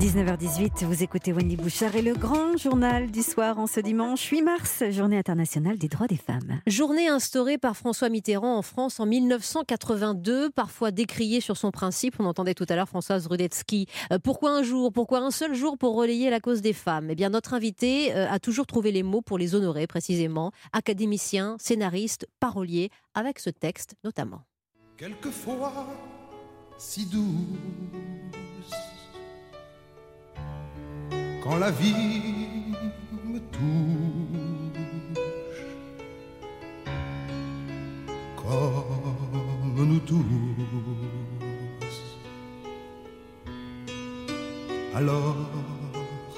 19h18, vous écoutez Wendy Bouchard et le grand journal du soir en ce dimanche 8 mars, journée internationale des droits des femmes. Journée instaurée par François Mitterrand en France en 1982, parfois décriée sur son principe. On entendait tout à l'heure Françoise Rudetsky. Euh, pourquoi un jour? Pourquoi un seul jour pour relayer la cause des femmes? Eh bien, notre invité euh, a toujours trouvé les mots pour les honorer précisément. Académicien, scénariste, parolier, avec ce texte notamment. Quelquefois, si doux quand la vie me touche, comme nous tous. Alors,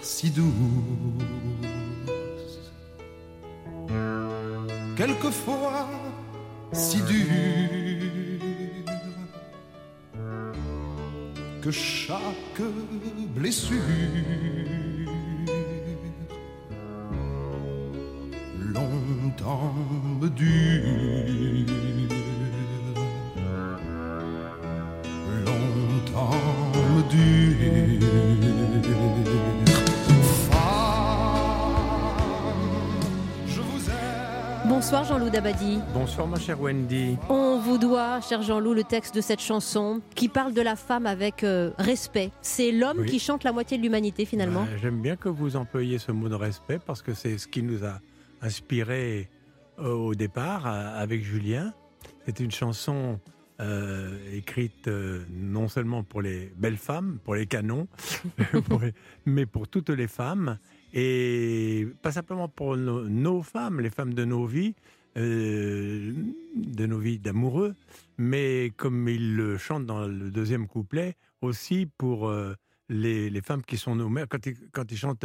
si douce, quelquefois si dure, que chaque blessure longtemps me dure. Longtemps me dure. je vous aime. Bonsoir Jean-Loup Dabadi. Bonsoir ma chère Wendy. On vous doit, cher Jean-Loup, le texte de cette chanson qui parle de la femme avec euh, respect. C'est l'homme Oui. qui chante la moitié de l'humanité finalement. Euh, J'aime bien que vous employiez ce mot de respect parce que c'est ce qui nous a inspiré euh, au départ euh, avec Julien. C'est une chanson euh, écrite non seulement pour les belles femmes, pour les canons, mais pour toutes les femmes. Et pas simplement pour nos, femmes, les femmes de nos vies, de nos vies d'amoureux, mais comme il le chante dans le deuxième couplet, aussi pour les, femmes qui sont nos mères. Quand il, chante,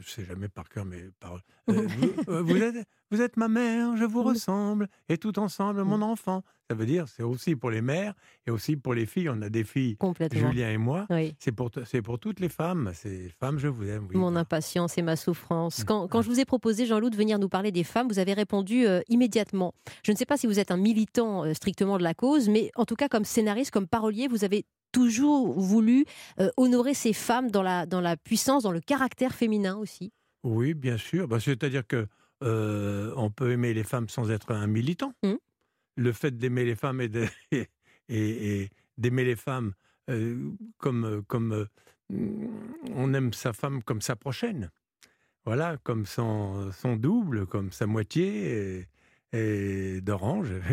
je sais jamais par cœur mes paroles. Euh, vous, euh, vous êtes, vous êtes ma mère, je vous ressemble, et tout ensemble mon enfant. Ça veut dire, c'est aussi pour les mères et aussi pour les filles. On a des filles, Complètement. Julien et moi. Oui. C'est pour, toutes les femmes. C'est femmes, je vous aime. Oui. Mon impatience et ma souffrance. Quand, quand je vous ai proposé, Jean-Loup, de venir nous parler des femmes, vous avez répondu euh, immédiatement. Je ne sais pas si vous êtes un militant euh, strictement de la cause, mais en tout cas, comme scénariste, comme parolier, vous avez toujours voulu euh, honorer ces femmes dans la, dans la puissance, dans le caractère féminin aussi. Oui, bien sûr. Bah, C'est-à-dire que euh, on peut aimer les femmes sans être un militant. Mm. Le fait d'aimer les femmes et de- et, et d'aimer les femmes euh, comme comme on aime sa femme comme sa prochaine. Voilà, comme son, son double, comme sa moitié et, d'orange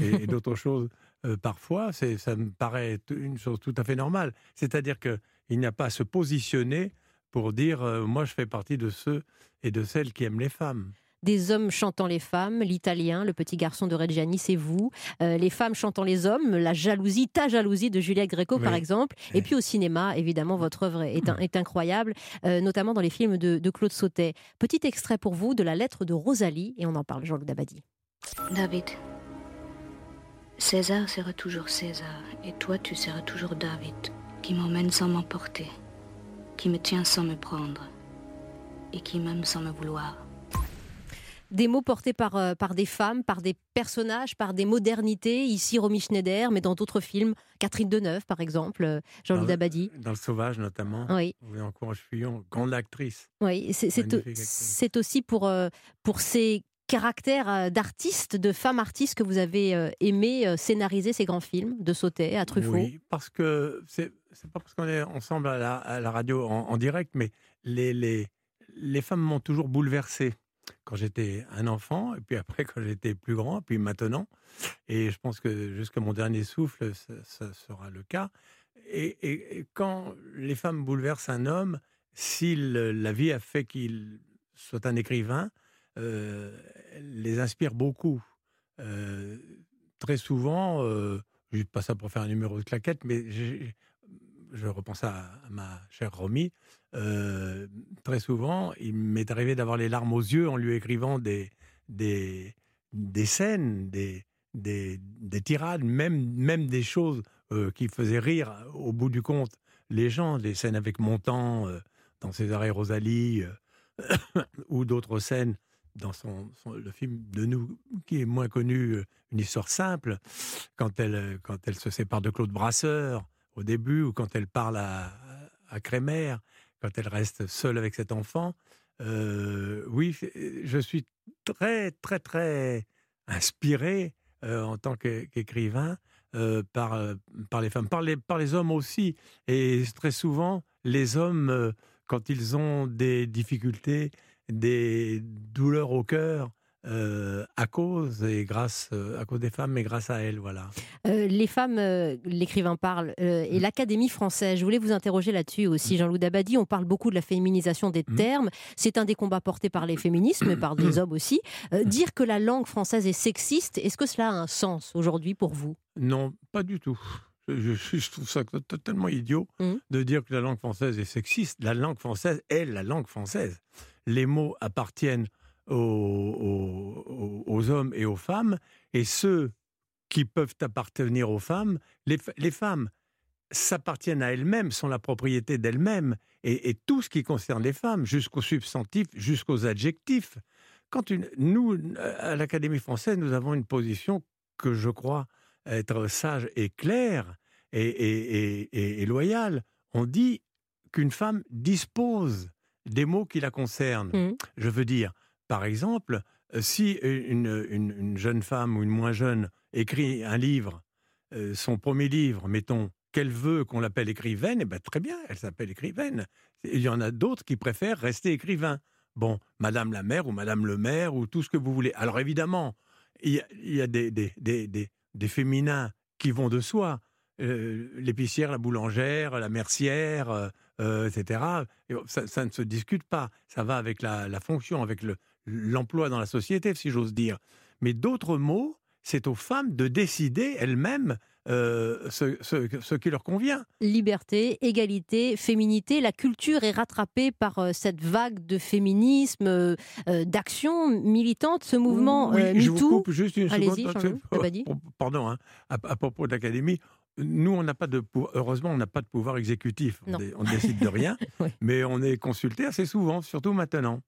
et d'autres choses euh, parfois. C'est ça me paraît une chose tout à fait normale. C'est-à-dire que il n'y a pas à se positionner pour dire euh, moi je fais partie de ceux et de celles qui aiment les femmes. Des hommes chantant les femmes, l'italien, le petit garçon de Reggiani, c'est vous. Euh, les femmes chantant les hommes, la jalousie, ta jalousie de Juliette Gréco, par Oui. exemple. Et puis au cinéma, évidemment, votre œuvre est, un- est incroyable, euh, notamment dans les films de, de Claude Sautet. Petit extrait pour vous de la lettre de Rosalie, et on en parle, Jean-Loup Dabadi. David, César sera toujours César, et toi tu seras toujours David, qui m'emmène sans m'emporter, qui me tient sans me prendre, et qui m'aime sans me vouloir. Des mots portés par, euh, par des femmes, par des personnages, par des modernités. Ici, Romy Schneider, mais dans d'autres films. Catherine Deneuve, par exemple, euh, Jean-Loup Dans- Dabadi. Dans le sauvage notamment. Oui, Oui, en Courage Fuyant, grande actrice. oui. C'est, aussi pour, euh, pour ces caractères euh, d'artistes, de femmes artistes que vous avez euh, aimé euh, scénariser ces grands films, de Sautet à Truffaut? Oui, parce que c'est pas parce qu'on est ensemble à la, radio en, direct, mais les, les, les femmes m'ont toujours bouleversé quand j'étais un enfant, et puis après quand j'étais plus grand, puis maintenant. Et je pense que jusqu'à mon dernier souffle, ça, sera le cas. Et, et- et quand les femmes bouleversent un homme, si le- la vie a fait qu'il soit un écrivain, les inspire beaucoup. Euh, très souvent, euh, je dis pas ça pour faire un numéro de claquette, mais je repense à, ma chère Romy. euh, très souvent, il m'est arrivé d'avoir les larmes aux yeux en lui écrivant des, des, des scènes, des, des, des tirades, même, même des choses euh, qui faisaient rire au bout du compte les gens, des scènes avec Montand euh, dans César et Rosalie, euh, ou d'autres scènes dans son, le film de nous qui est moins connu, euh, une histoire simple, quand elle, euh, quand elle se sépare de Claude Brasseur. au début, ou quand elle parle à, à Crémer, quand elle reste seule avec cet enfant. Euh, oui, je suis très, très, très inspiré en tant qu'écrivain par, par les femmes, par les, par les hommes aussi. Et très souvent, les hommes, quand ils ont des difficultés, des douleurs au cœur, euh, à cause et grâce euh, à cause des femmes, mais grâce à elles, voilà. Euh, les femmes, l'écrivain parle, et mmh. l'Académie française. Je voulais vous interroger là-dessus aussi, mmh. Jean-Loup Dabadi. On parle beaucoup de la féminisation des mmh. termes. C'est un des combats portés par les féministes, mais par des hommes aussi. dire que la langue française est sexiste, est-ce que cela a un sens aujourd'hui pour vous? Non, pas du tout. Je, je, trouve ça totalement idiot de dire que la langue française est sexiste. La langue française est la langue française. Les mots appartiennent aux, hommes et aux femmes, et ceux qui peuvent appartenir aux femmes, les, femmes s'appartiennent à elles-mêmes, sont la propriété d'elles-mêmes, et, tout ce qui concerne les femmes, jusqu'aux substantifs, jusqu'aux adjectifs. Quand nous, à l'Académie française, nous avons une position que je crois être sage et claire et loyale. On dit qu'une femme dispose des mots qui la concernent. Mmh. Je veux dire, par exemple, euh, si une, jeune femme ou une moins jeune écrit un livre, euh, son premier livre, mettons, qu'elle veut qu'on l'appelle écrivaine, eh ben très bien, elle s'appelle écrivaine. Il y en a d'autres qui préfèrent rester écrivain. Bon, Madame la mère ou Madame le maire ou tout ce que vous voulez. Alors évidemment, il y a, des, des, féminins qui vont de soi. Euh, l'épicière, la boulangère, la mercière, etc. ça, ne se discute pas. Ça va avec la, la fonction, avec le, l'emploi dans la société, si j'ose dire. Mais d'autres mots, c'est aux femmes de décider elles-mêmes euh, ce, qui leur convient. Liberté, égalité, féminité, la culture est rattrapée par euh, cette vague de féminisme, euh, d'action militante, ce mouvement oui, Je vous coupe juste une seconde. Pardon, hein, à, propos de l'Académie, nous, on n'a pas de heureusement, on n'a pas de pouvoir exécutif. On, décide de rien, mais on est consulté assez souvent, surtout maintenant.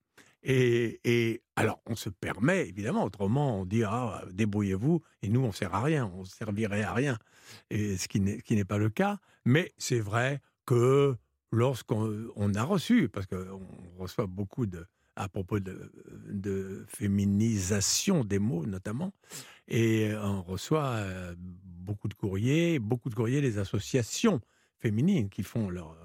Et, alors, on se permet, évidemment, autrement, on dit, ah, débrouillez-vous, et nous, on ne sert à rien, on servirait à rien, et ce qui n'est pas le cas. Mais c'est vrai que lorsqu'on a reçu, parce qu'on reçoit beaucoup de, à propos de, de, féminisation des mots notamment, et on reçoit euh, beaucoup de courriers, beaucoup de courriers des associations féminines qui font leur,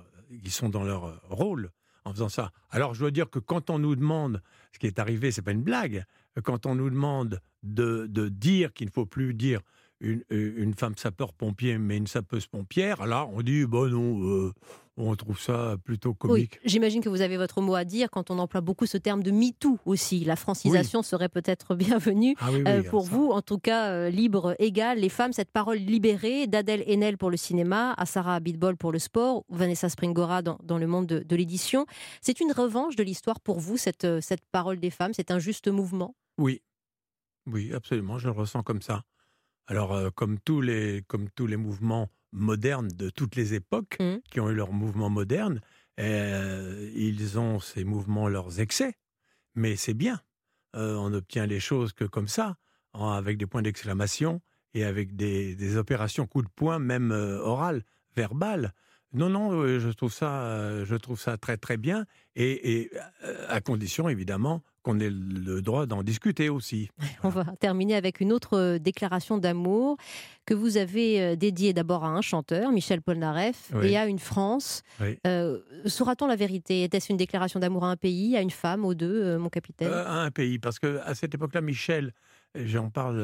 qui sont dans leur rôle en faisant ça. Alors je dois dire que quand on nous demande, ce qui est arrivé, c'est pas une blague, quand on nous demande de, de dire qu'il ne faut plus dire une, une femme sapeur-pompier, mais une sapeuse-pompière, alors on dit, bon non, euh, on trouve ça plutôt comique. J'imagine que vous avez votre mot à dire quand on emploie beaucoup ce terme de MeToo aussi. La francisation serait peut-être bienvenue ah euh, pour vous, en tout cas euh, libre, égal. Les femmes, cette parole libérée d'Adèle Haenel pour le cinéma, à Sarah Abitbol pour le sport, Vanessa Springora dans, dans le monde de, de l'édition. C'est une revanche de l'histoire pour vous, cette, euh, cette parole des femmes C'est un juste mouvement? Oui, oui, absolument, je le ressens comme ça. Alors, comme, tous les, comme tous les mouvements modernes de toutes les époques, mmh. qui ont eu leur mouvement moderne. Euh, ils ont ces mouvements, leurs excès, mais c'est bien. Euh, on obtient les choses que comme ça, avec des points d'exclamation et avec des, opérations coup de poing, même euh, orales, verbales. Non, non, je trouve ça, je trouve ça très très bien, et à condition évidemment qu'on ait le droit d'en discuter aussi. On va terminer avec une autre euh, déclaration d'amour que vous avez euh, dédiée d'abord à un chanteur, Michel Polnareff, et à une France. Euh, saura-t-on la vérité? Était-ce une déclaration d'amour à un pays, à une femme, aux deux, mon capitaine? À un pays, parce que à cette époque-là, Michel, j'en parle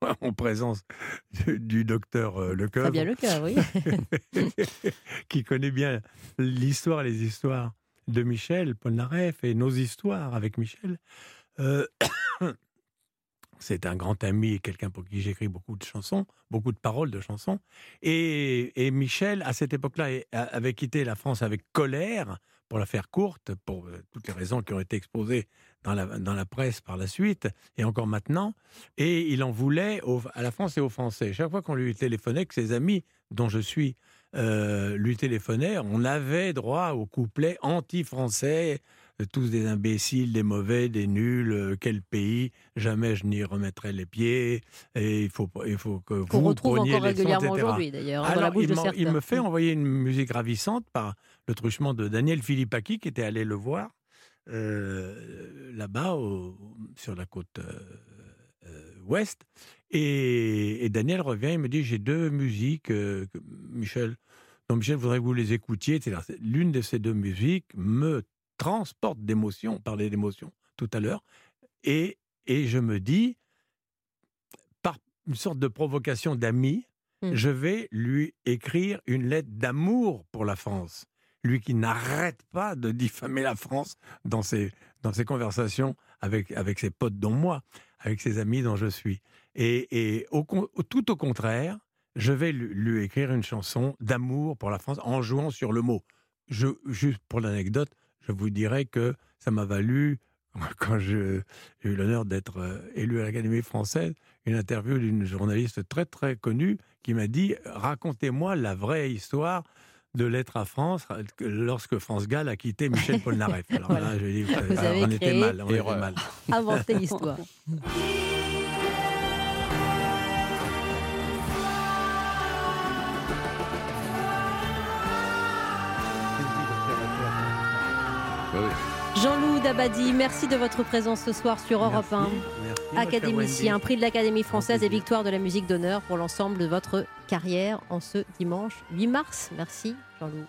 en présence du docteur Lecoeur. bien Lecoeur, oui. qui connaît bien l'histoire les histoires de Michel Polnareff et nos histoires avec Michel. Euh, c'est un grand ami et quelqu'un pour qui j'écris beaucoup de chansons, beaucoup de paroles de chansons. Et, Michel, à cette époque-là, avait quitté la France avec colère, pour la faire courte, pour euh, toutes les raisons qui ont été exposées dans la presse par la suite, et encore maintenant. Et il en voulait à la France et aux Français. Chaque fois qu'on lui téléphonait, que ses amis, dont je suis euh, lui téléphonait, on avait droit au couplet anti-français. Tous des imbéciles, des mauvais, des nuls, euh, quel pays, jamais je n'y remettrai les pieds, et il faut, il faut que Qu'on vous retrouve encore régulièrement aujourd'hui, d'ailleurs, hein, dans la bouche il, de m'en- certains. il me fait envoyer une musique ravissante par le truchement de Daniel Philippaki, qui était allé le voir euh, là-bas, au- sur la côte euh, euh, ouest. Et, et Daniel revient, il me dit J'ai deux musiques, euh, que Michel. Donc, Michel voudrait que vous les écoutiez. L'une de ces deux musiques me transporte d'émotion. On parlait d'émotion tout à l'heure. Et, et je me dis, par une sorte de provocation d'ami, Mm. je vais lui écrire une lettre d'amour pour la France. Lui qui n'arrête pas de diffamer la France dans ses, dans ses conversations avec, avec ses potes, dont moi, avec ses amis dont je suis. Et, tout au contraire, je vais lui, écrire une chanson d'amour pour la France en jouant sur le mot. Juste pour l'anecdote, je vous dirais que ça m'a valu, quand j'ai eu l'honneur d'être euh, élu à l'Académie française, une interview d'une journaliste très très connue qui m'a dit Racontez-moi la vraie histoire de l'être à France euh, que- lorsque France Gall a quitté Michel Polnareff. Alors Voilà. là, je dis Vous euh, avez on était mal, on était mal. Inventer l'histoire. Jean-Loup Dabadi, merci de votre présence ce soir sur Europe 1. Merci, Académicien, prix de l'Académie française et victoire de la musique d'honneur pour l'ensemble de votre carrière en ce dimanche 8 mars. Merci Jean-Loup.